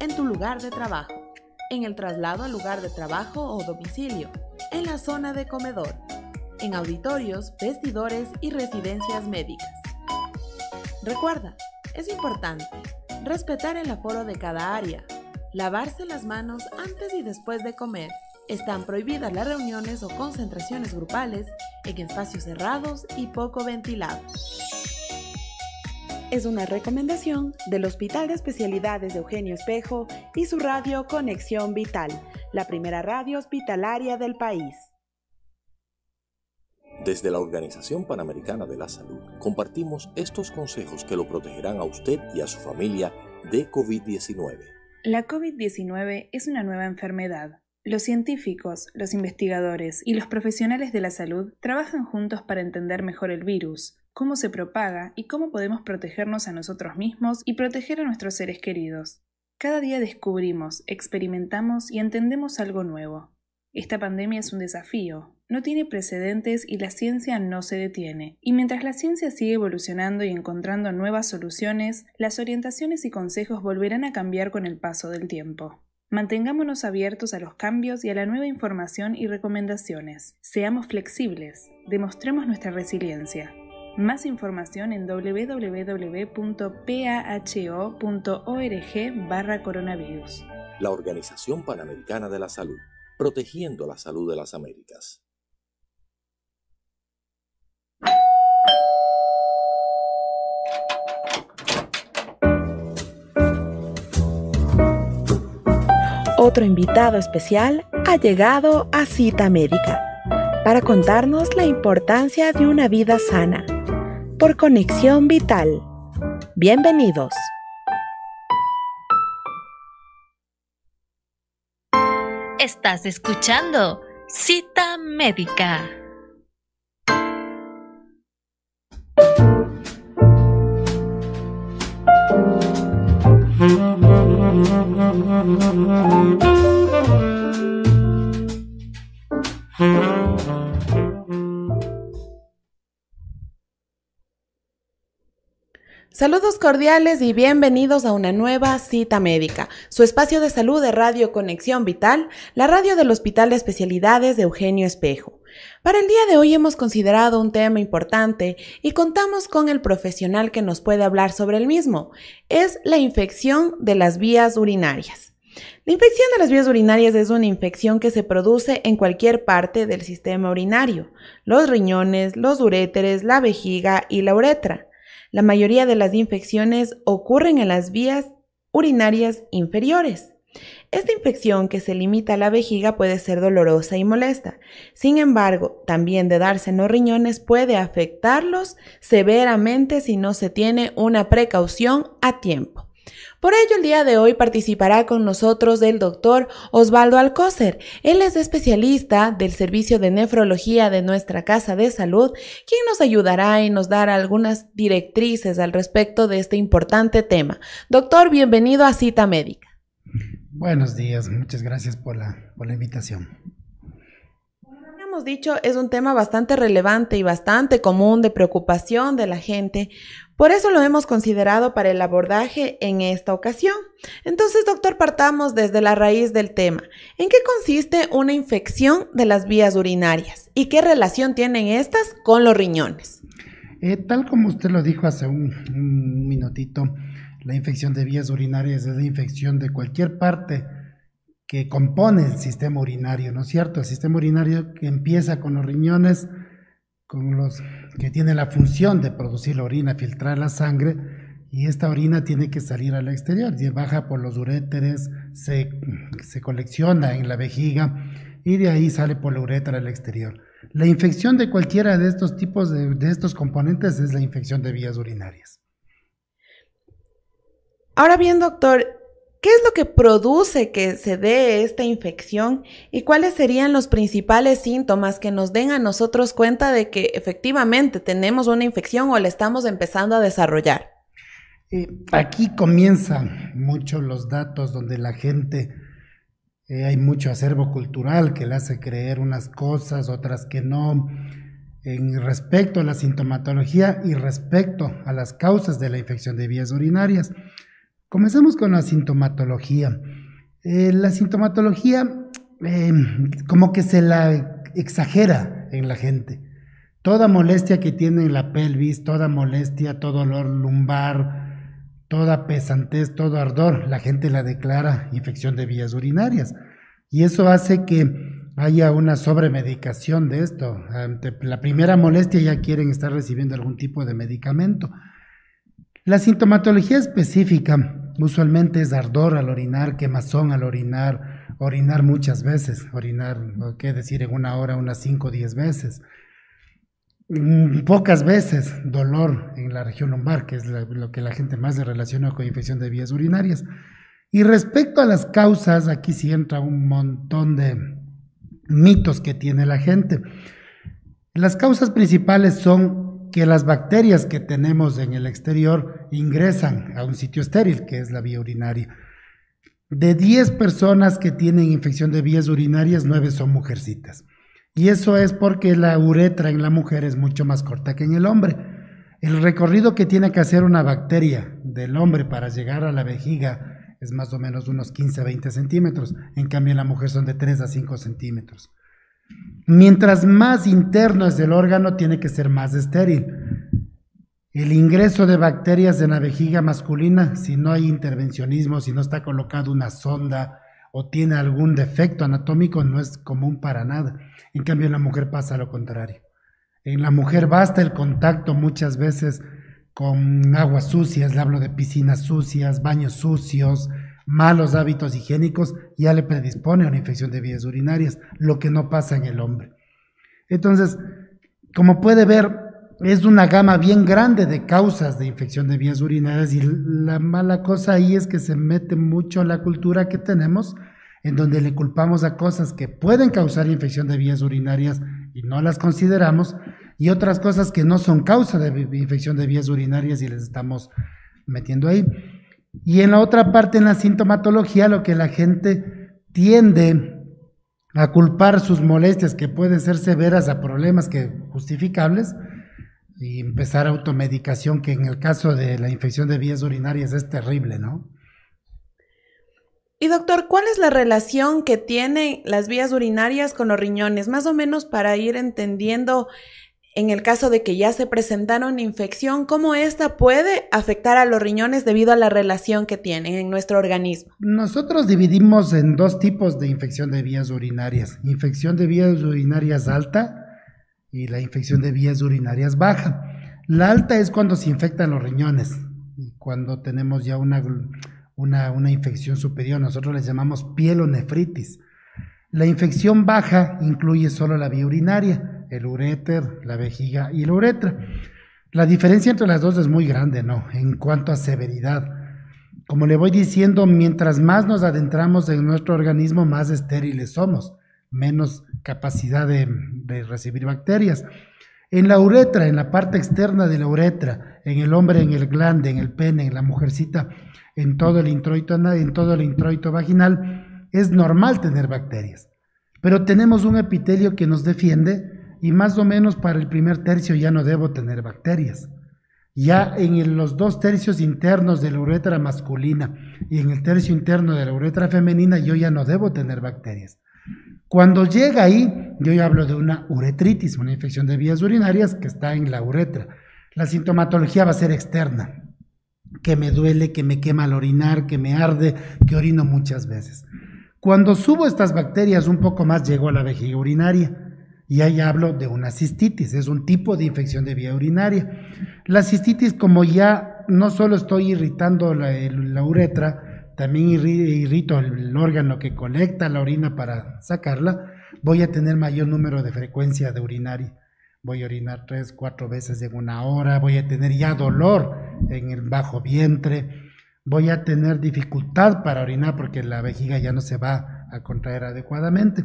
en tu lugar de trabajo, en el traslado al lugar de trabajo o domicilio, en la zona de comedor, en auditorios, vestidores y residencias médicas. Recuerda, es importante respetar el aforo de cada área, lavarse las manos antes y después de comer. Están prohibidas las reuniones o concentraciones grupales en espacios cerrados y poco ventilados. Es una recomendación del Hospital de Especialidades de Eugenio Espejo y su radio Conexión Vital, la primera radio hospitalaria del país. Desde la Organización Panamericana de la Salud compartimos estos consejos que lo protegerán a usted y a su familia de COVID-19. La COVID-19 es una nueva enfermedad. Los científicos, los investigadores y los profesionales de la salud trabajan juntos para entender mejor el virus, cómo se propaga y cómo podemos protegernos a nosotros mismos y proteger a nuestros seres queridos. Cada día descubrimos, experimentamos y entendemos algo nuevo. Esta pandemia es un desafío, no tiene precedentes y la ciencia no se detiene. Y mientras la ciencia sigue evolucionando y encontrando nuevas soluciones, las orientaciones y consejos volverán a cambiar con el paso del tiempo. Mantengámonos abiertos a los cambios y a la nueva información y recomendaciones. Seamos flexibles, demostremos nuestra resiliencia. Más información en www.paho.org barra coronavirus. La Organización Panamericana de la Salud, protegiendo la salud de las Américas. Otro invitado especial ha llegado a Cita Médica para contarnos la importancia de una vida sana por Conexión Vital. Bienvenidos. Estás escuchando Cita Médica. Saludos cordiales y bienvenidos a una nueva cita médica, su espacio de salud de Radio Conexión Vital, la radio del Hospital de Especialidades de Eugenio Espejo. Para el día de hoy hemos considerado un tema importante y contamos con el profesional que nos puede hablar sobre el mismo. Es la infección de las vías urinarias. La infección de las vías urinarias es una infección que se produce en cualquier parte del sistema urinario, los riñones, los uréteres, la vejiga y la uretra. La mayoría de las infecciones ocurren en las vías urinarias inferiores. Esta infección que se limita a la vejiga puede ser dolorosa y molesta. Sin embargo, también de darse en los riñones puede afectarlos severamente si no se tiene una precaución a tiempo. Por ello, el día de hoy participará con nosotros el doctor Osvaldo Alcócer. Él es especialista del servicio de nefrología de nuestra Casa de Salud, quien nos ayudará y nos dará algunas directrices al respecto de este importante tema. Doctor, bienvenido a Cita Médica. Buenos días, muchas gracias por la, por la invitación hemos dicho, es un tema bastante relevante y bastante común de preocupación de la gente, por eso lo hemos considerado para el abordaje en esta ocasión. Entonces, doctor, partamos desde la raíz del tema. ¿En qué consiste una infección de las vías urinarias y qué relación tienen estas con los riñones? Eh, tal como usted lo dijo hace un, un minutito, la infección de vías urinarias es la infección de cualquier parte que compone el sistema urinario, ¿no es cierto? El sistema urinario que empieza con los riñones, con los que tiene la función de producir la orina, filtrar la sangre, y esta orina tiene que salir al exterior, baja por los uréteres, se, se colecciona en la vejiga y de ahí sale por la uretra al exterior. La infección de cualquiera de estos tipos de, de estos componentes es la infección de vías urinarias. Ahora bien, doctor, ¿Qué es lo que produce que se dé esta infección y cuáles serían los principales síntomas que nos den a nosotros cuenta de que efectivamente tenemos una infección o la estamos empezando a desarrollar? Eh, aquí comienzan mucho los datos donde la gente, eh, hay mucho acervo cultural que le hace creer unas cosas, otras que no, en respecto a la sintomatología y respecto a las causas de la infección de vías urinarias. Comencemos con la sintomatología. Eh, la sintomatología eh, como que se la exagera en la gente. Toda molestia que tiene en la pelvis, toda molestia, todo dolor lumbar, toda pesantez, todo ardor, la gente la declara infección de vías urinarias. Y eso hace que haya una sobremedicación de esto. La primera molestia ya quieren estar recibiendo algún tipo de medicamento. La sintomatología específica usualmente es ardor al orinar, quemazón al orinar, orinar muchas veces, orinar, qué decir, en una hora, unas 5 o 10 veces. Mm, pocas veces dolor en la región lumbar, que es lo que la gente más se relaciona con infección de vías urinarias. Y respecto a las causas, aquí sí entra un montón de mitos que tiene la gente. Las causas principales son que las bacterias que tenemos en el exterior ingresan a un sitio estéril, que es la vía urinaria. De 10 personas que tienen infección de vías urinarias, 9 son mujercitas. Y eso es porque la uretra en la mujer es mucho más corta que en el hombre. El recorrido que tiene que hacer una bacteria del hombre para llegar a la vejiga es más o menos unos 15 a 20 centímetros, en cambio en la mujer son de 3 a 5 centímetros. Mientras más interno es el órgano, tiene que ser más estéril. El ingreso de bacterias en la vejiga masculina, si no hay intervencionismo, si no está colocado una sonda o tiene algún defecto anatómico, no es común para nada. En cambio en la mujer pasa lo contrario. En la mujer basta el contacto muchas veces con aguas sucias, le hablo de piscinas sucias, baños sucios, malos hábitos higiénicos, ya le predispone a una infección de vías urinarias, lo que no pasa en el hombre. Entonces, como puede ver, es una gama bien grande de causas de infección de vías urinarias y la mala cosa ahí es que se mete mucho la cultura que tenemos, en donde le culpamos a cosas que pueden causar infección de vías urinarias y no las consideramos, y otras cosas que no son causa de infección de vías urinarias y les estamos metiendo ahí. Y en la otra parte, en la sintomatología, lo que la gente tiende a culpar sus molestias, que pueden ser severas, a problemas que justificables, y empezar automedicación, que en el caso de la infección de vías urinarias es terrible, ¿no? Y doctor, ¿cuál es la relación que tienen las vías urinarias con los riñones? Más o menos para ir entendiendo en el caso de que ya se presentara una infección, cómo esta puede afectar a los riñones debido a la relación que tienen en nuestro organismo. Nosotros dividimos en dos tipos de infección de vías urinarias, infección de vías urinarias alta y la infección de vías urinarias baja. La alta es cuando se infectan los riñones, cuando tenemos ya una, una, una infección superior, nosotros les llamamos pielonefritis. La infección baja incluye solo la vía urinaria el uréter, la vejiga y la uretra. La diferencia entre las dos es muy grande, ¿no? En cuanto a severidad. Como le voy diciendo, mientras más nos adentramos en nuestro organismo, más estériles somos, menos capacidad de, recibir bacterias. En la uretra, en la parte externa de la uretra, en el hombre, en el glande, en el pene, en la mujercita, en todo el introito, en todo el introito vaginal, es normal tener bacterias. Pero tenemos un epitelio que nos defiende y más o menos para el primer tercio ya no debo tener bacterias. Ya en los dos tercios internos de la uretra masculina y en el tercio interno de la uretra femenina yo ya no debo tener bacterias. Cuando llega ahí, yo ya hablo de una uretritis, una infección de vías urinarias que está en la uretra. La sintomatología va a ser externa, que me duele, que me quema al orinar, que me arde, que orino muchas veces. Cuando subo estas bacterias un poco más, llego a la vejiga urinaria y ahí hablo de una cistitis, es un tipo de infección de vía urinaria. La cistitis, como ya no solo estoy irritando la, uretra, también irrito el, órgano que colecta la orina para sacarla, voy a tener mayor número de frecuencia de urinaria. Voy a orinar tres, cuatro veces en una hora, voy a tener ya dolor en el bajo vientre, voy a tener dificultad para orinar porque la vejiga ya no se va a contraer adecuadamente.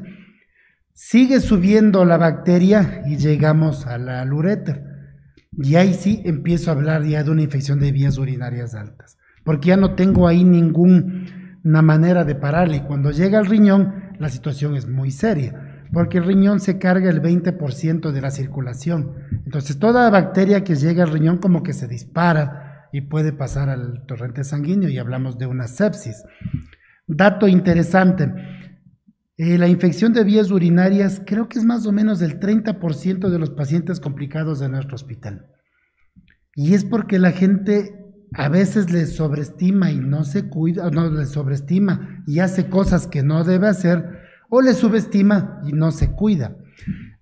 Sigue subiendo la bacteria y llegamos a la uretra. Y ahí sí empiezo a hablar ya de una infección de vías urinarias altas, porque ya no tengo ahí ninguna manera de pararle. Y cuando llega al riñón, la situación es muy seria, porque el riñón se carga el 20% de la circulación. Entonces toda bacteria que llega al riñón como que se dispara y puede pasar al torrente sanguíneo y hablamos de una sepsis. Dato interesante, eh, la infección de vías urinarias creo que es más o menos del 30% de los pacientes complicados de nuestro hospital. Y es porque la gente a veces le sobreestima y no se cuida, no le sobreestima y hace cosas que no debe hacer, o le subestima y no se cuida.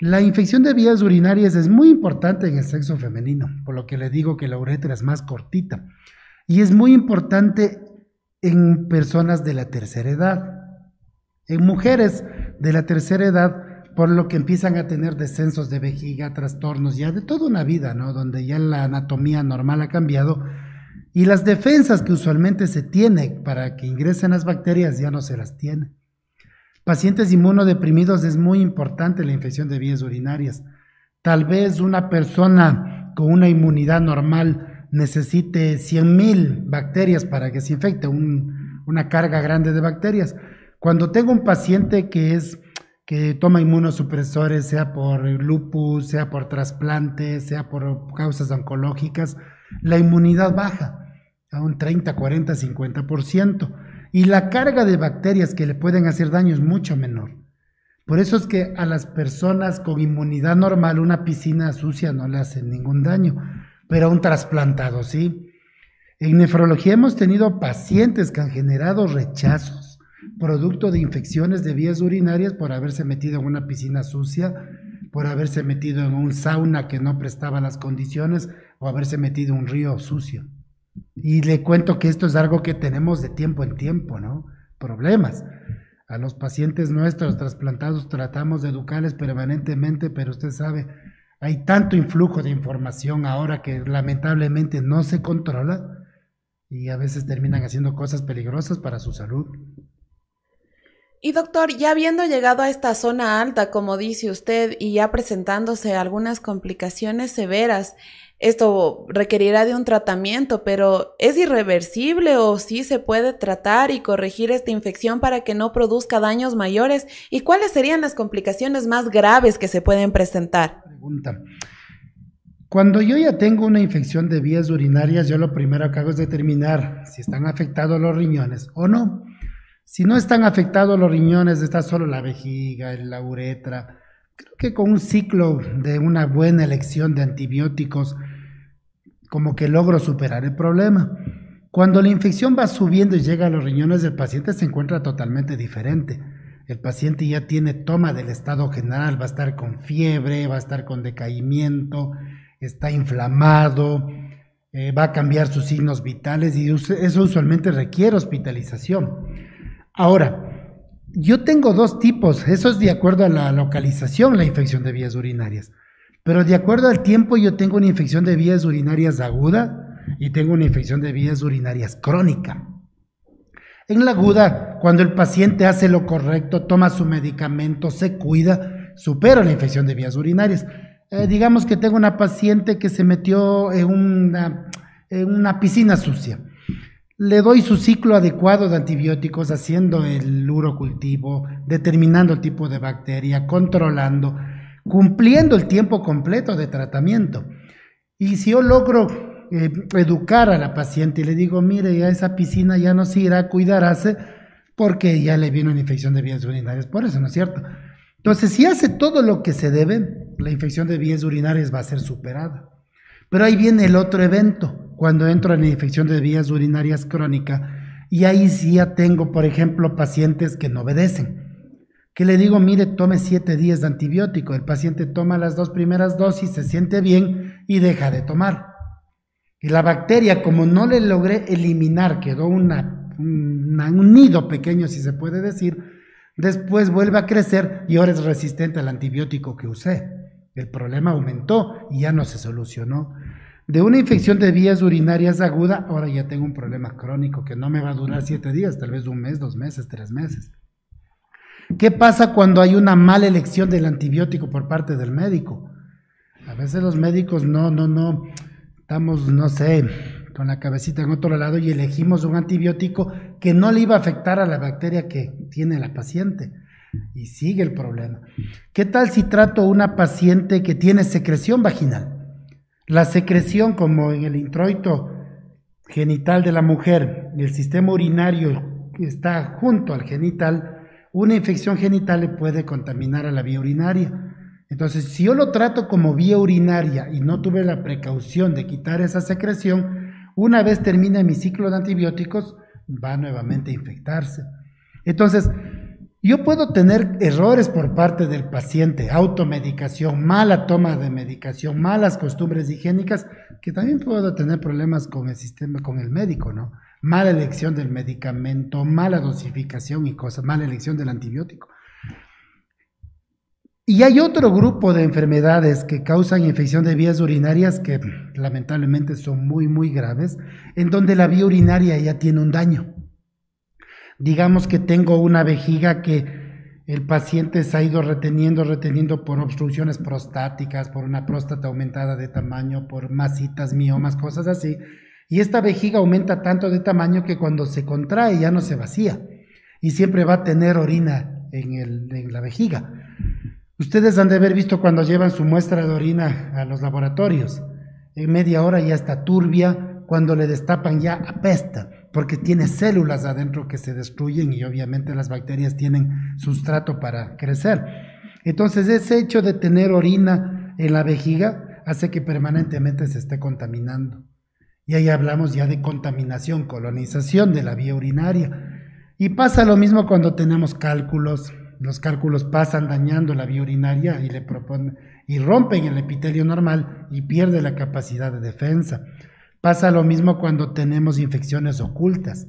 La infección de vías urinarias es muy importante en el sexo femenino, por lo que le digo que la uretra es más cortita. Y es muy importante en personas de la tercera edad. En mujeres de la tercera edad, por lo que empiezan a tener descensos de vejiga, trastornos ya de toda una vida, ¿no? Donde ya la anatomía normal ha cambiado y las defensas que usualmente se tiene para que ingresen las bacterias ya no se las tiene. Pacientes inmunodeprimidos es muy importante la infección de vías urinarias. Tal vez una persona con una inmunidad normal necesite 100.000 bacterias para que se infecte, una carga grande de bacterias. Cuando tengo un paciente que es que toma inmunosupresores, sea por lupus, sea por trasplante, sea por causas oncológicas, la inmunidad baja a un 30, 40, 50%. Y la carga de bacterias que le pueden hacer daño es mucho menor. Por eso es que a las personas con inmunidad normal una piscina sucia no le hace ningún daño, pero a un trasplantado sí. En nefrología hemos tenido pacientes que han generado rechazos producto de infecciones de vías urinarias por haberse metido en una piscina sucia, por haberse metido en un sauna que no prestaba las condiciones o haberse metido en un río sucio. Y le cuento que esto es algo que tenemos de tiempo en tiempo, ¿no? Problemas. A los pacientes nuestros trasplantados tratamos de educarles permanentemente, pero usted sabe, hay tanto influjo de información ahora que lamentablemente no se controla y a veces terminan haciendo cosas peligrosas para su salud. Y doctor, ya habiendo llegado a esta zona alta, como dice usted, y ya presentándose algunas complicaciones severas, esto requerirá de un tratamiento, pero ¿es irreversible o sí se puede tratar y corregir esta infección para que no produzca daños mayores? ¿Y cuáles serían las complicaciones más graves que se pueden presentar? Pregunta. Cuando yo ya tengo una infección de vías urinarias, yo lo primero que hago es determinar si están afectados los riñones o no. Si no están afectados los riñones, está solo la vejiga, la uretra, creo que con un ciclo de una buena elección de antibióticos, como que logro superar el problema. Cuando la infección va subiendo y llega a los riñones del paciente, se encuentra totalmente diferente. El paciente ya tiene toma del estado general, va a estar con fiebre, va a estar con decaimiento, está inflamado, eh, va a cambiar sus signos vitales y eso usualmente requiere hospitalización. Ahora, yo tengo dos tipos, eso es de acuerdo a la localización, la infección de vías urinarias. Pero de acuerdo al tiempo yo tengo una infección de vías urinarias aguda y tengo una infección de vías urinarias crónica. En la aguda, cuando el paciente hace lo correcto, toma su medicamento, se cuida, supera la infección de vías urinarias. Eh, digamos que tengo una paciente que se metió en una, en una piscina sucia le doy su ciclo adecuado de antibióticos, haciendo el urocultivo, determinando el tipo de bacteria, controlando, cumpliendo el tiempo completo de tratamiento. Y si yo logro eh, educar a la paciente y le digo, mire, ya esa piscina ya no se irá a cuidarse porque ya le viene una infección de vías urinarias, por eso, ¿no es cierto? Entonces, si hace todo lo que se debe, la infección de vías urinarias va a ser superada. Pero ahí viene el otro evento, cuando entro en infección de vías urinarias crónica y ahí sí ya tengo, por ejemplo, pacientes que no obedecen. Que le digo, mire, tome siete días de antibiótico. El paciente toma las dos primeras dosis, se siente bien y deja de tomar. Y la bacteria, como no le logré eliminar, quedó un nido pequeño, si se puede decir, después vuelve a crecer y ahora es resistente al antibiótico que usé. El problema aumentó y ya no se solucionó. De una infección de vías urinarias aguda, ahora ya tengo un problema crónico que no me va a durar siete días, tal vez un mes, dos meses, tres meses. ¿Qué pasa cuando hay una mala elección del antibiótico por parte del médico? A veces los médicos no, no, no, estamos, no sé, con la cabecita en otro lado y elegimos un antibiótico que no le iba a afectar a la bacteria que tiene la paciente. Y sigue el problema. ¿Qué tal si trato a una paciente que tiene secreción vaginal? La secreción, como en el introito, genital de la mujer, el sistema urinario está junto al genital, una infección genital le puede contaminar a la vía urinaria. Entonces, si yo lo trato como vía urinaria y no tuve la precaución de quitar esa secreción, una vez termine mi ciclo de antibióticos, va nuevamente a infectarse. Entonces, yo puedo tener errores por parte del paciente, automedicación, mala toma de medicación, malas costumbres higiénicas, que también puedo tener problemas con el sistema, con el médico, ¿no? Mala elección del medicamento, mala dosificación y cosas, mala elección del antibiótico. Y hay otro grupo de enfermedades que causan infección de vías urinarias que lamentablemente son muy, muy graves, en donde la vía urinaria ya tiene un daño. Digamos que tengo una vejiga que el paciente se ha ido reteniendo, reteniendo por obstrucciones prostáticas, por una próstata aumentada de tamaño, por masitas, miomas, cosas así. Y esta vejiga aumenta tanto de tamaño que cuando se contrae ya no se vacía y siempre va a tener orina en, en la vejiga. Ustedes han de haber visto cuando llevan su muestra de orina a los laboratorios. En media hora ya está turbia, cuando le destapan ya apesta, porque tiene células adentro que se destruyen y obviamente las bacterias tienen sustrato para crecer. Entonces ese hecho de tener orina en la vejiga hace que permanentemente se esté contaminando. Y ahí hablamos ya de contaminación, colonización de la vía urinaria. Y pasa lo mismo cuando tenemos cálculos, los cálculos pasan dañando la vía urinaria y, le proponen, y rompen el epitelio normal y pierde la capacidad de defensa. Pasa lo mismo cuando tenemos infecciones ocultas.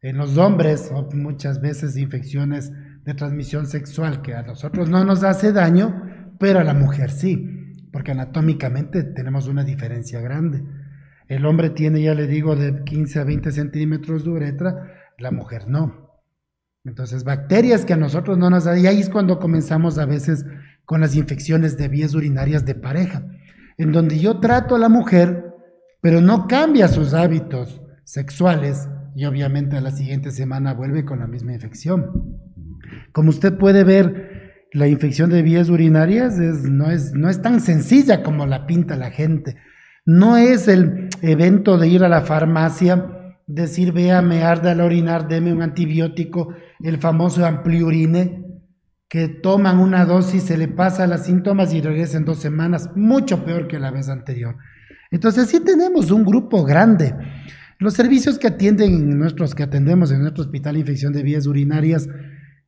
En los hombres, muchas veces infecciones de transmisión sexual que a nosotros no nos hace daño, pero a la mujer sí, porque anatómicamente tenemos una diferencia grande. El hombre tiene, ya le digo, de 15 a 20 centímetros de uretra, la mujer no. Entonces, bacterias que a nosotros no nos y ahí es cuando comenzamos a veces con las infecciones de vías urinarias de pareja, en donde yo trato a la mujer, pero no cambia sus hábitos sexuales y obviamente a la siguiente semana vuelve con la misma infección. Como usted puede ver, la infección de vías urinarias no, es, tan sencilla como la pinta la gente. No es el evento de ir a la farmacia decir, vea, me arde al orinar, deme un antibiótico, el famoso ampliurine, que toman una dosis, se le pasa los síntomas y regresan dos semanas, mucho peor que la vez anterior. Entonces sí tenemos un grupo grande. Los servicios que atienden nuestros, que atendemos en nuestro hospital infección de vías urinarias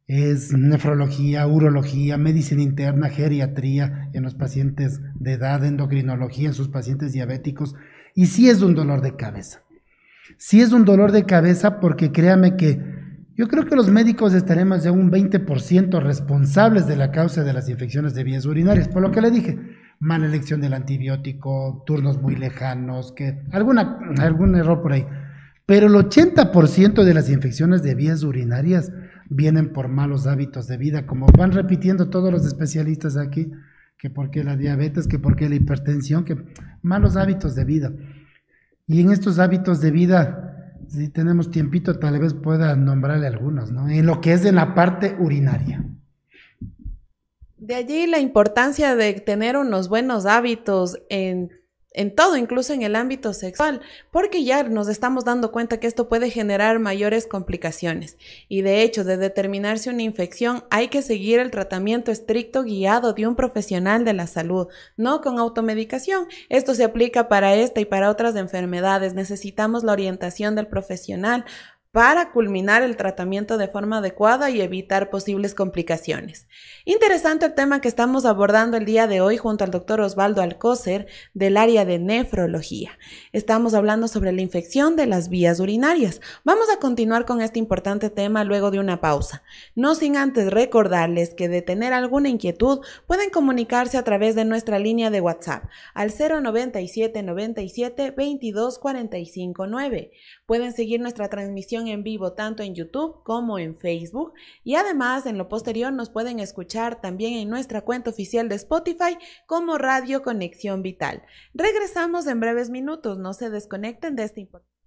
es nefrología, urología, medicina interna, geriatría en los pacientes de edad, endocrinología en sus pacientes diabéticos, y sí es un dolor de cabeza. Si es un dolor de cabeza porque créame que yo creo que los médicos estaremos de un 20% responsables de la causa de las infecciones de vías urinarias, por lo que le dije, mala elección del antibiótico, turnos muy lejanos, que algún error por ahí. Pero el 80% de las infecciones de vías urinarias vienen por malos hábitos de vida, como van repitiendo todos los especialistas aquí, que porque la diabetes, que porque la hipertensión, que malos hábitos de vida. Y en estos hábitos de vida, si tenemos tiempito, tal vez pueda nombrarle algunos, ¿no? En lo que es en la parte urinaria. De allí la importancia de tener unos buenos hábitos en en todo, incluso en el ámbito sexual, porque ya nos estamos dando cuenta que esto puede generar mayores complicaciones. Y de hecho, de determinarse una infección, hay que seguir el tratamiento estricto guiado de un profesional de la salud, no con automedicación. Esto se aplica para esta y para otras enfermedades. Necesitamos la orientación del profesional para culminar el tratamiento de forma adecuada y evitar posibles complicaciones. Interesante el tema que estamos abordando el día de hoy junto al doctor Osvaldo Alcócer del área de nefrología. Estamos hablando sobre la infección de las vías urinarias. Vamos a continuar con este importante tema luego de una pausa. No sin antes recordarles que de tener alguna inquietud pueden comunicarse a través de nuestra línea de WhatsApp al 097 97 22 45 9. Pueden seguir nuestra transmisión en vivo tanto en YouTube como en Facebook y además en lo posterior nos pueden escuchar también en nuestra cuenta oficial de Spotify como Radio Conexión Vital. Regresamos en breves minutos, no se desconecten de este importante.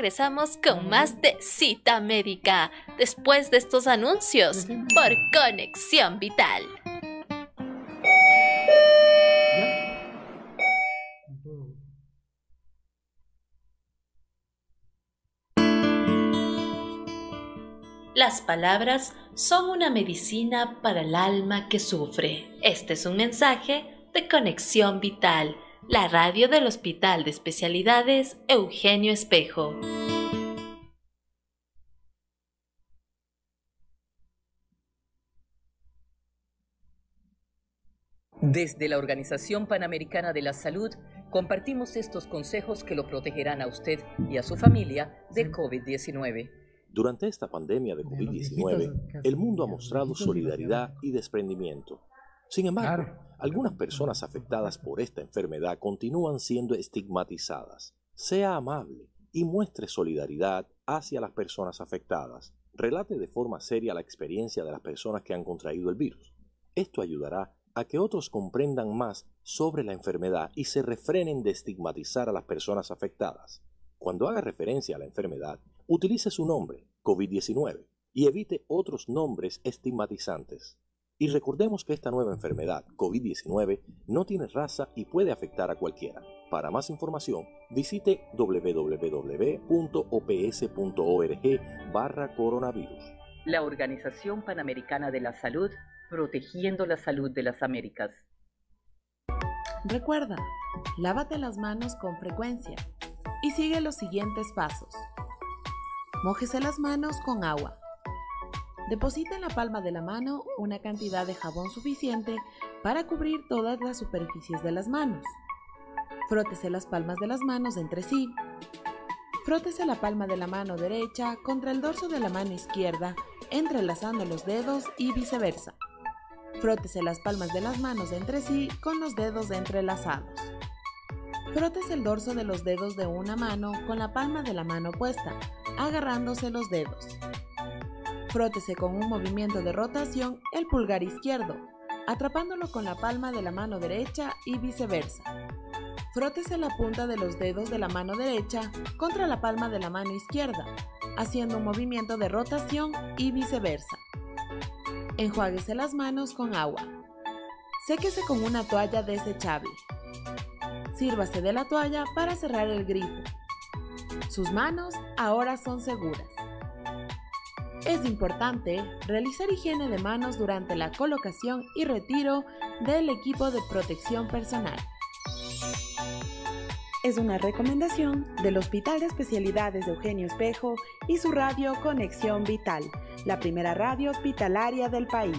Regresamos con más de cita médica después de estos anuncios por Conexión Vital. Las palabras son una medicina para el alma que sufre. Este es un mensaje de Conexión Vital, la radio del Hospital de Especialidades Eugenio Espejo. Desde la Organización Panamericana de la Salud, compartimos estos consejos que lo protegerán a usted y a su familia de COVID-19. Durante esta pandemia de COVID-19, el mundo ha mostrado solidaridad y desprendimiento. Sin embargo, algunas personas afectadas por esta enfermedad continúan siendo estigmatizadas. Sea amable y muestre solidaridad hacia las personas afectadas. Relate de forma seria la experiencia de las personas que han contraído el virus. Esto ayudará a que otros comprendan más sobre la enfermedad y se refrenen de estigmatizar a las personas afectadas. Cuando haga referencia a la enfermedad, utilice su nombre, COVID-19, y evite otros nombres estigmatizantes. Y recordemos que esta nueva enfermedad, COVID-19, no tiene raza y puede afectar a cualquiera. Para más información, visite www.ops.org barra coronavirus. La Organización Panamericana de la Salud, protegiendo la salud de las Américas. Recuerda, lávate las manos con frecuencia y sigue los siguientes pasos. Mójese las manos con agua. Deposita en la palma de la mano una cantidad de jabón suficiente para cubrir todas las superficies de las manos. Frótese las palmas de las manos entre sí. Frótese la palma de la mano derecha contra el dorso de la mano izquierda, entrelazando los dedos y viceversa. Frótese las palmas de las manos entre sí con los dedos entrelazados. Frótese el dorso de los dedos de una mano con la palma de la mano opuesta, agarrándose los dedos. Frótese con un movimiento de rotación el pulgar izquierdo, atrapándolo con la palma de la mano derecha y viceversa. Frótese la punta de los dedos de la mano derecha contra la palma de la mano izquierda, haciendo un movimiento de rotación y viceversa. Enjuáguese las manos con agua. Séquese con una toalla desechable. Sírvase de la toalla para cerrar el grifo. Sus manos ahora son seguras. Es importante realizar higiene de manos durante la colocación y retiro del equipo de protección personal. Es una recomendación del Hospital de Especialidades de Eugenio Espejo y su radio Conexión Vital, la primera radio hospitalaria del país.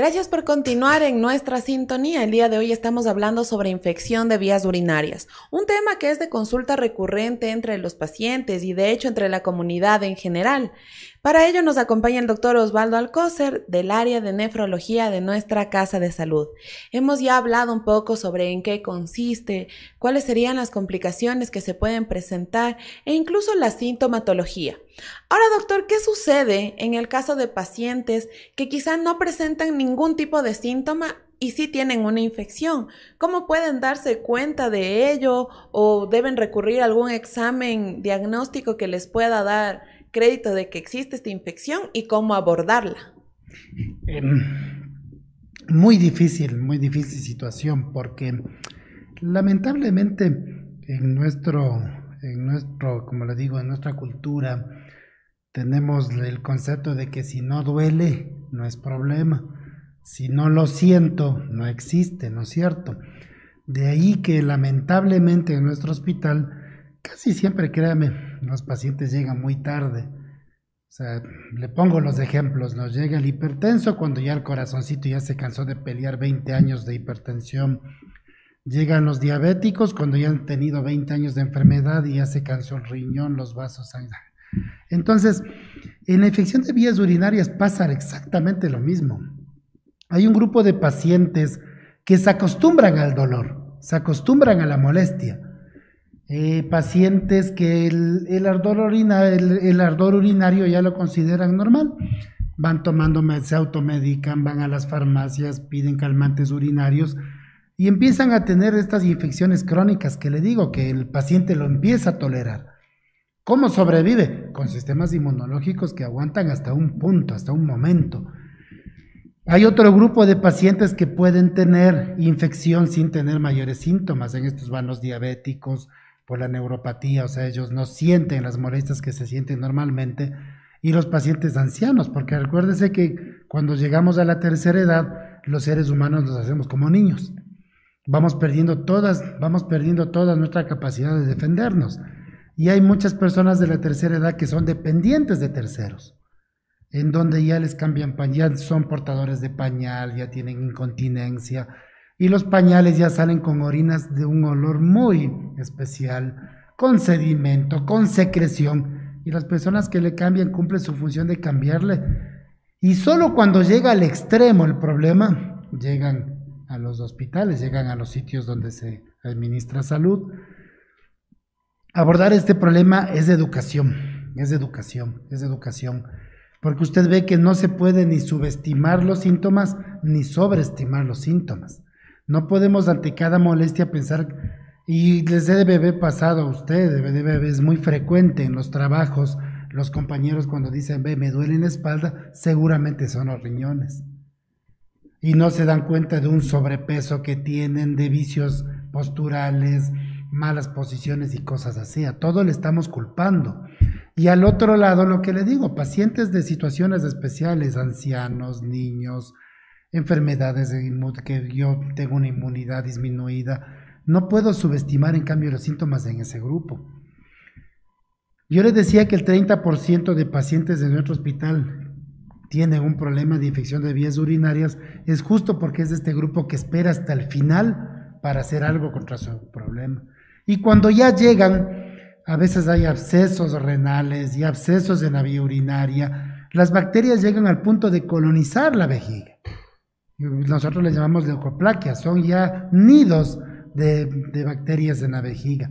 Gracias por continuar en nuestra sintonía. El día de hoy estamos hablando sobre infección de vías urinarias, un tema que es de consulta recurrente entre los pacientes y de hecho entre la comunidad en general. Para ello nos acompaña el doctor Osvaldo Alcócer del área de nefrología de nuestra Casa de Salud. Hemos ya hablado un poco sobre en qué consiste, cuáles serían las complicaciones que se pueden presentar e incluso la sintomatología. Ahora, doctor, ¿qué sucede en el caso de pacientes que quizá no presentan ningún tipo de síntoma y sí tienen una infección. ¿Cómo pueden darse cuenta de ello o deben recurrir a algún examen diagnóstico que les pueda dar crédito de que existe esta infección y cómo abordarla? Em, muy difícil, muy difícil situación porque lamentablemente en nuestro, en nuestro, como le digo, en nuestra cultura tenemos el concepto de que si no duele no es problema, si no lo siento no existe, ¿no es cierto? De ahí que lamentablemente en nuestro hospital Casi siempre, créame, los pacientes llegan muy tarde O sea, le pongo los ejemplos, nos llega el hipertenso cuando ya el corazoncito ya se cansó de pelear 20 años de hipertensión. Llegan los diabéticos cuando ya han tenido 20 años de enfermedad y ya se cansó el riñón, los vasos sanguíneos. Entonces, en la infección de vías urinarias pasa exactamente lo mismo. Hay un grupo de pacientes que se acostumbran al dolor, se acostumbran a la molestia. Eh, pacientes que el, ardor el, ardor urinario ya lo consideran normal. Van tomando, se automedican, van a las farmacias, piden calmantes urinarios y empiezan a tener estas infecciones crónicas que le digo que el paciente lo empieza a tolerar. ¿Cómo sobrevive? Con sistemas inmunológicos que aguantan hasta un punto, hasta un momento. Hay otro grupo de pacientes que pueden tener infección sin tener mayores síntomas. En estos van los diabéticos por la neuropatía, o sea, ellos no sienten las molestias que se sienten normalmente. Y los pacientes ancianos, porque recuérdese que cuando llegamos a la tercera edad, los seres humanos nos hacemos como niños. Vamos perdiendo todas, vamos perdiendo toda nuestra capacidad de defendernos. Y hay muchas personas de la tercera edad que son dependientes de terceros en donde ya les cambian pañal, son portadores de pañal, ya tienen incontinencia y los pañales ya salen con orinas de un olor muy especial, con sedimento, con secreción y las personas que le cambian cumplen su función de cambiarle y solo cuando llega al extremo el problema llegan a los hospitales, llegan a los sitios donde se administra salud. Abordar este problema es educación, es educación, es educación porque usted ve que no se puede ni subestimar los síntomas ni sobreestimar los síntomas. No podemos ante cada molestia pensar, y les debe haber pasado a usted, debe, es muy frecuente en los trabajos, los compañeros cuando dicen, ve, me duele la espalda, seguramente son los riñones. Y no se dan cuenta de un sobrepeso que tienen, de vicios posturales, malas posiciones y cosas así. A todo le estamos culpando. Y al otro lado, lo que le digo, pacientes de situaciones especiales, ancianos, niños, enfermedades que yo tengo una inmunidad disminuida, no puedo subestimar en cambio los síntomas en ese grupo. Yo les decía que el 30% de pacientes de nuestro hospital tienen un problema de infección de vías urinarias, es justo porque es de este grupo que espera hasta el final para hacer algo contra su problema. Y cuando ya llegan, a veces hay abscesos renales y abscesos en la vía urinaria. Las bacterias llegan al punto de colonizar la vejiga. Nosotros les llamamos leucoplaquias, son ya nidos de, bacterias en la vejiga.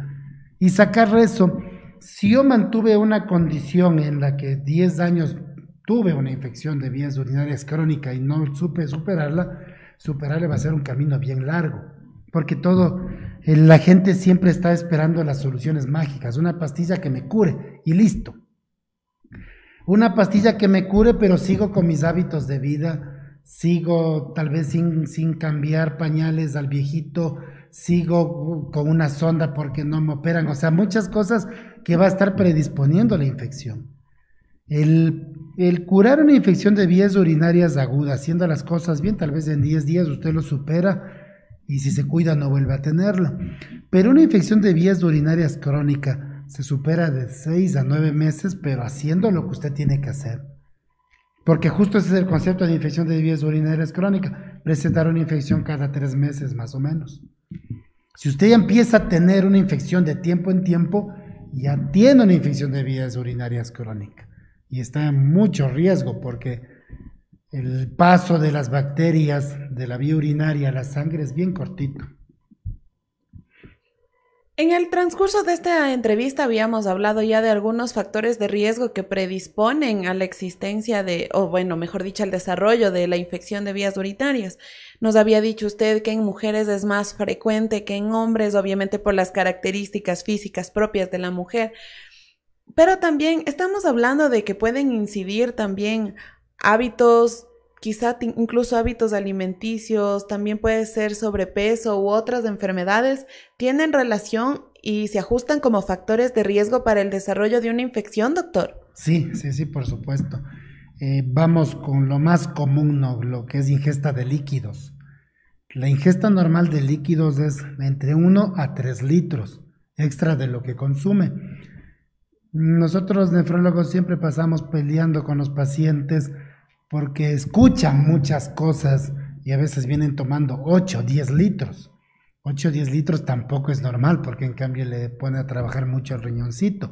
Y sacar eso, si yo mantuve una condición en la que 10 años tuve una infección de vías urinarias crónica y no supe superarla, superarla va a ser un camino bien largo, porque todo la gente siempre está esperando las soluciones mágicas, una pastilla que me cure y listo. Una pastilla que me cure, pero sigo con mis hábitos de vida, sigo tal vez sin, sin cambiar pañales al viejito, sigo con una sonda porque no me operan, o sea, muchas cosas que va a estar predisponiendo la infección. El, el, curar una infección de vías urinarias agudas, haciendo las cosas bien, tal vez en 10 días usted lo supera y si se cuida no vuelve a tenerlo. Pero una infección de vías urinarias crónica se supera de 6 a 9 meses, pero haciendo lo que usted tiene que hacer. Porque justo ese es el concepto de infección de vías urinarias crónica, presentar una infección cada 3 meses más o menos. Si usted ya empieza a tener una infección de tiempo en tiempo, ya tiene una infección de vías urinarias crónica y está en mucho riesgo porque el paso de las bacterias de la vía urinaria a la sangre es bien cortito. En el transcurso de esta entrevista habíamos hablado ya de algunos factores de riesgo que predisponen a la existencia de, o bueno, mejor dicho, al desarrollo de la infección de vías urinarias. Nos había dicho usted que en mujeres es más frecuente que en hombres, obviamente por las características físicas propias de la mujer. Pero también estamos hablando de que pueden incidir también hábitos, quizá incluso hábitos alimenticios, también puede ser sobrepeso u otras enfermedades, tienen relación y se ajustan como factores de riesgo para el desarrollo de una infección, doctor. Sí, sí, sí, por supuesto. Eh, vamos con lo más común, ¿no? lo que es ingesta de líquidos. La ingesta normal de líquidos es entre 1 a 3 litros extra de lo que consume. Nosotros nefrólogos siempre pasamos peleando con los pacientes porque escuchan muchas cosas y a veces vienen tomando 8, 10 litros. 8 o 10 litros tampoco es normal porque en cambio le pone a trabajar mucho el riñoncito.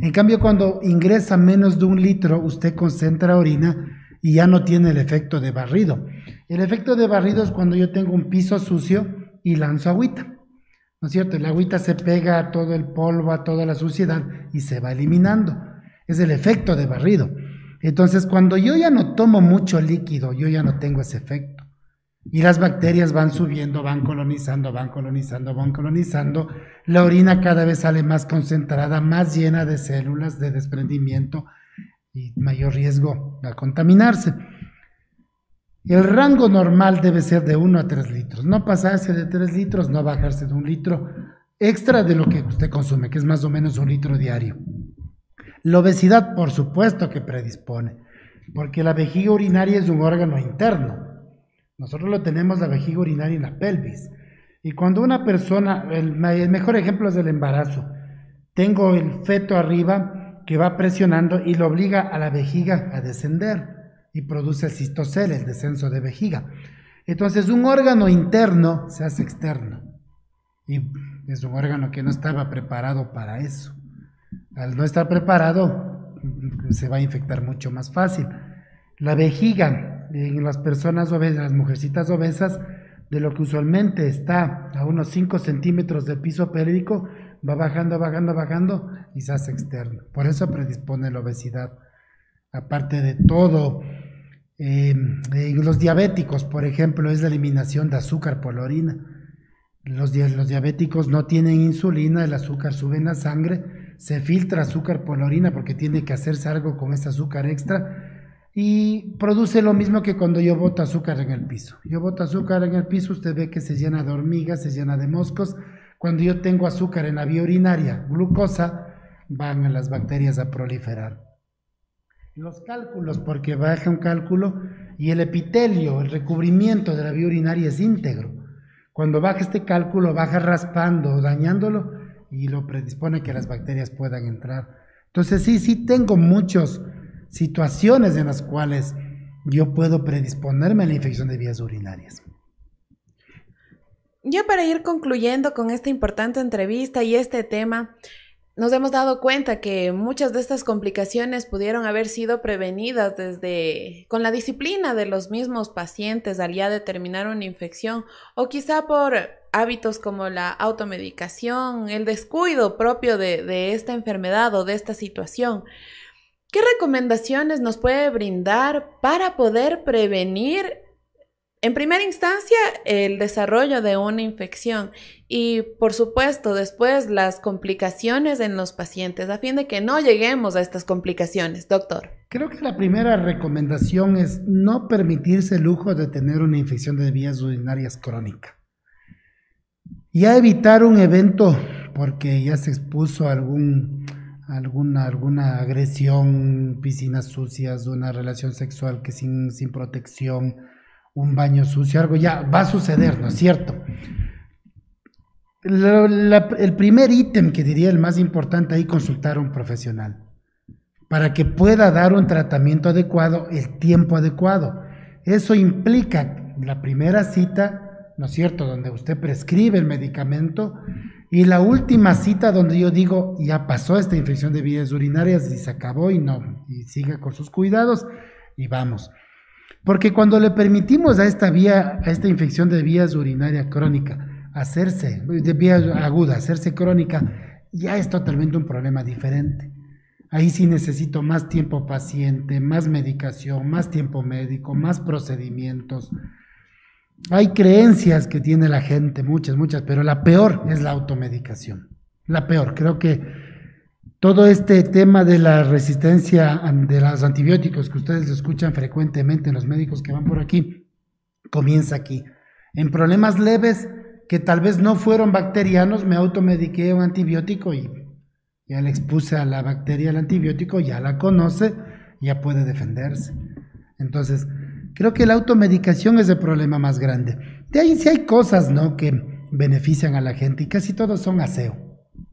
En cambio, cuando ingresa menos de un litro, usted concentra orina y ya no tiene el efecto de barrido. El efecto de barrido es cuando yo tengo un piso sucio y lanzo agüita. ¿no es cierto? El agüita se pega a todo el polvo, a toda la suciedad y se va eliminando. Es el efecto de barrido. Entonces, cuando yo ya no tomo mucho líquido, yo ya no tengo ese efecto. Y las bacterias van subiendo, van colonizando, van colonizando, van colonizando. La orina cada vez sale más concentrada, más llena de células de desprendimiento y mayor riesgo a contaminarse. El rango normal debe ser de 1 a 3 litros, no pasarse de 3 litros, no bajarse de un litro extra de lo que usted consume, que es más o menos un litro diario. La obesidad, por supuesto que predispone, porque la vejiga urinaria es un órgano interno. Nosotros lo tenemos la vejiga urinaria en la pelvis. Y cuando una persona, el, mejor ejemplo es el embarazo, tengo el feto arriba que va presionando y lo obliga a la vejiga a descender y produce el cistocel, el descenso de vejiga. Entonces un órgano interno se hace externo y es un órgano que no estaba preparado para eso. Al no estar preparado se va a infectar mucho más fácil. La vejiga en las personas obesas, las mujercitas obesas, de lo que usualmente está a unos 5 centímetros del piso pélvico, va bajando, bajando, bajando y se hace externo. Por eso predispone la obesidad. Aparte de todo, en los diabéticos, por ejemplo, es la eliminación de azúcar por la orina. Los, los diabéticos no tienen insulina, el azúcar sube en la sangre, se filtra azúcar por la orina porque tiene que hacerse algo con ese azúcar extra y produce lo mismo que cuando yo boto azúcar en el piso. Yo boto azúcar en el piso, usted ve que se llena de hormigas, se llena de moscos. Cuando yo tengo azúcar en la vía urinaria, glucosa, van las bacterias a proliferar los cálculos, porque baja un cálculo y el epitelio, el recubrimiento de la vía urinaria es íntegro. Cuando baja este cálculo, baja raspando, dañándolo y lo predispone que las bacterias puedan entrar. Entonces sí, sí tengo muchas situaciones en las cuales yo puedo predisponerme a la infección de vías urinarias. Ya para ir concluyendo con esta importante entrevista y este tema, nos hemos dado cuenta que muchas de estas complicaciones pudieron haber sido prevenidas desde con la disciplina de los mismos pacientes al ya determinar una infección o quizá por hábitos como la automedicación, el descuido propio de, de esta enfermedad o de esta situación. ¿Qué recomendaciones nos puede brindar para poder prevenir en primera instancia, el desarrollo de una infección y, por supuesto, después las complicaciones en los pacientes, a fin de que no lleguemos a estas complicaciones, doctor. Creo que la primera recomendación es no permitirse el lujo de tener una infección de vías urinarias crónica. Y a evitar un evento porque ya se expuso algún, alguna, alguna agresión, piscinas sucias, una relación sexual que sin, sin protección un baño sucio, algo ya va a suceder, ¿no es cierto? el primer ítem que diría el más importante ahí, consultar a un profesional para que pueda dar un tratamiento adecuado, el tiempo adecuado. Eso implica la primera cita, ¿no es cierto?, donde usted prescribe el medicamento y la última cita donde yo digo, ya pasó esta infección de vías urinarias y se acabó y no, y siga con sus cuidados y vamos. Porque cuando le permitimos a esta vía, a esta infección de vías urinaria crónica, hacerse, de vía aguda, hacerse crónica, ya es totalmente un problema diferente. Ahí sí necesito más tiempo paciente, más medicación, más tiempo médico, más procedimientos. Hay creencias que tiene la gente, muchas, muchas, pero la peor es la automedicación. La peor, creo que todo este tema de la resistencia de los antibióticos que ustedes escuchan frecuentemente en los médicos que van por aquí, comienza aquí. En problemas leves que tal vez no fueron bacterianos, me automediqué un antibiótico y ya le expuse a la bacteria el antibiótico, ya la conoce, ya puede defenderse. Entonces, creo que la automedicación es el problema más grande. De ahí sí hay cosas, ¿no? Que benefician a la gente y casi todos son aseo,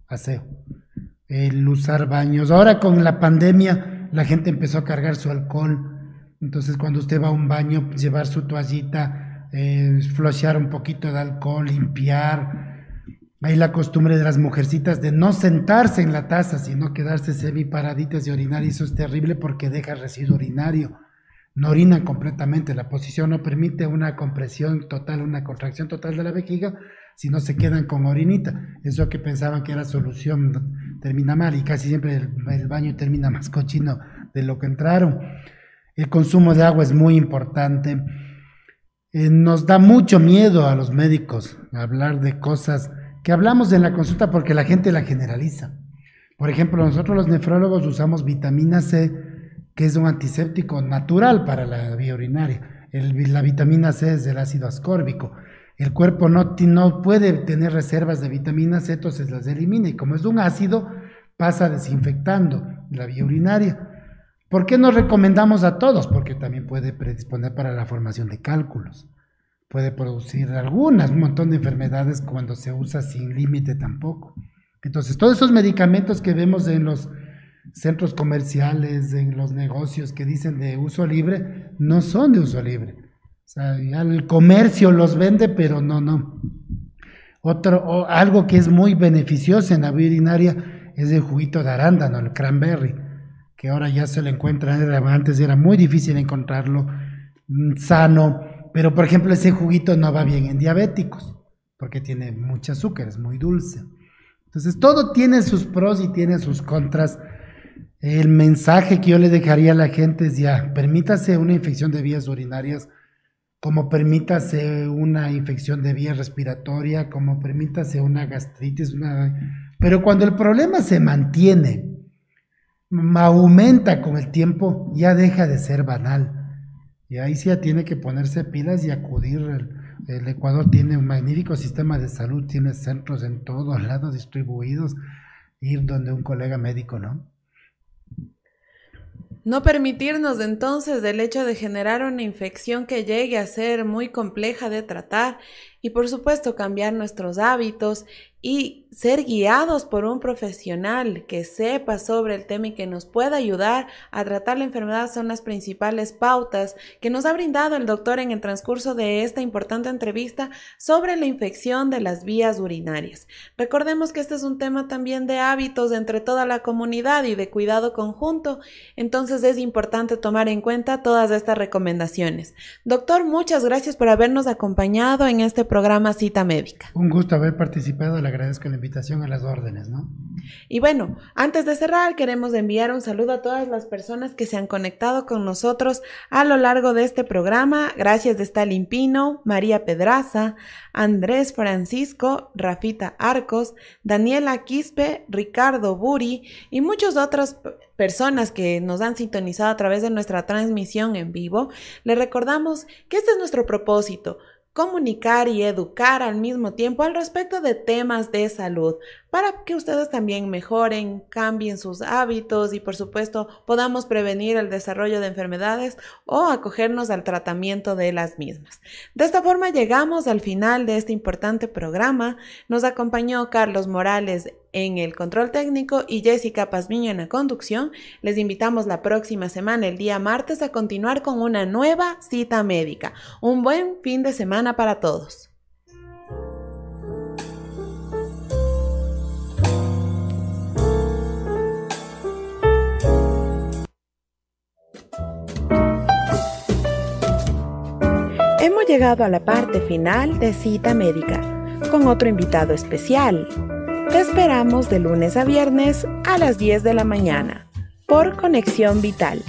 aseo el usar baños. Ahora con la pandemia la gente empezó a cargar su alcohol. Entonces cuando usted va a un baño, llevar su toallita, eh, flochear un poquito de alcohol, limpiar. Hay la costumbre de las mujercitas de no sentarse en la taza, sino quedarse semi paraditas y orinar. Y eso es terrible porque deja residuo urinario. No orinan completamente. La posición no permite una compresión total, una contracción total de la vejiga, si no se quedan con orinita. Eso que pensaban que era solución termina mal y casi siempre el, baño termina más cochino de lo que entraron. El consumo de agua es muy importante. Eh, nos da mucho miedo a los médicos hablar de cosas que hablamos en la consulta porque la gente la generaliza. Por ejemplo, nosotros los nefrólogos usamos vitamina C, que es un antiséptico natural para la vía urinaria. la vitamina C es del ácido ascórbico el cuerpo no, no puede tener reservas de vitamina C, entonces las elimina y como es un ácido, pasa desinfectando la vía urinaria. ¿Por qué nos recomendamos a todos? Porque también puede predisponer para la formación de cálculos. Puede producir algunas, un montón de enfermedades cuando se usa sin límite tampoco. Entonces, todos esos medicamentos que vemos en los centros comerciales, en los negocios que dicen de uso libre, no son de uso libre sea, el comercio los vende, pero no, no. Otro, algo que es muy beneficioso en la urinaria es el juguito de arándano, el cranberry, que ahora ya se lo encuentra, antes era muy difícil encontrarlo mm, sano, pero por ejemplo ese juguito no va bien en diabéticos, porque tiene mucho azúcar, es muy dulce. Entonces todo tiene sus pros y tiene sus contras. El mensaje que yo le dejaría a la gente es ya, permítase una infección de vías urinarias como permítase una infección de vía respiratoria, como permítase una gastritis, una... pero cuando el problema se mantiene, aumenta con el tiempo, ya deja de ser banal. Y ahí sí ya tiene que ponerse pilas y acudir. El, Ecuador tiene un magnífico sistema de salud, tiene centros en todos lados distribuidos, ir donde un colega médico, ¿no? No permitirnos entonces del hecho de generar una infección que llegue a ser muy compleja de tratar y por supuesto cambiar nuestros hábitos y ser guiados por un profesional que sepa sobre el tema y que nos pueda ayudar a tratar la enfermedad son las principales pautas que nos ha brindado el doctor en el transcurso de esta importante entrevista sobre la infección de las vías urinarias. Recordemos que este es un tema también de hábitos entre toda la comunidad y de cuidado conjunto, entonces es importante tomar en cuenta todas estas recomendaciones. Doctor, muchas gracias por habernos acompañado en este programa Cita Médica. Un gusto haber participado la agradezco la invitación a las órdenes, ¿no? Y bueno, antes de cerrar, queremos enviar un saludo a todas las personas que se han conectado con nosotros a lo largo de este programa. Gracias de Stalin Pino, María Pedraza, Andrés Francisco, Rafita Arcos, Daniela Quispe, Ricardo Buri y muchas otras personas que nos han sintonizado a través de nuestra transmisión en vivo. Les recordamos que este es nuestro propósito comunicar y educar al mismo tiempo al respecto de temas de salud para que ustedes también mejoren, cambien sus hábitos y por supuesto podamos prevenir el desarrollo de enfermedades o acogernos al tratamiento de las mismas. De esta forma llegamos al final de este importante programa. Nos acompañó Carlos Morales en el control técnico y Jessica Pazmiño en la conducción. Les invitamos la próxima semana, el día martes, a continuar con una nueva cita médica. Un buen fin de semana para todos. Hemos llegado a la parte final de cita médica con otro invitado especial. Te esperamos de lunes a viernes a las 10 de la mañana por Conexión Vital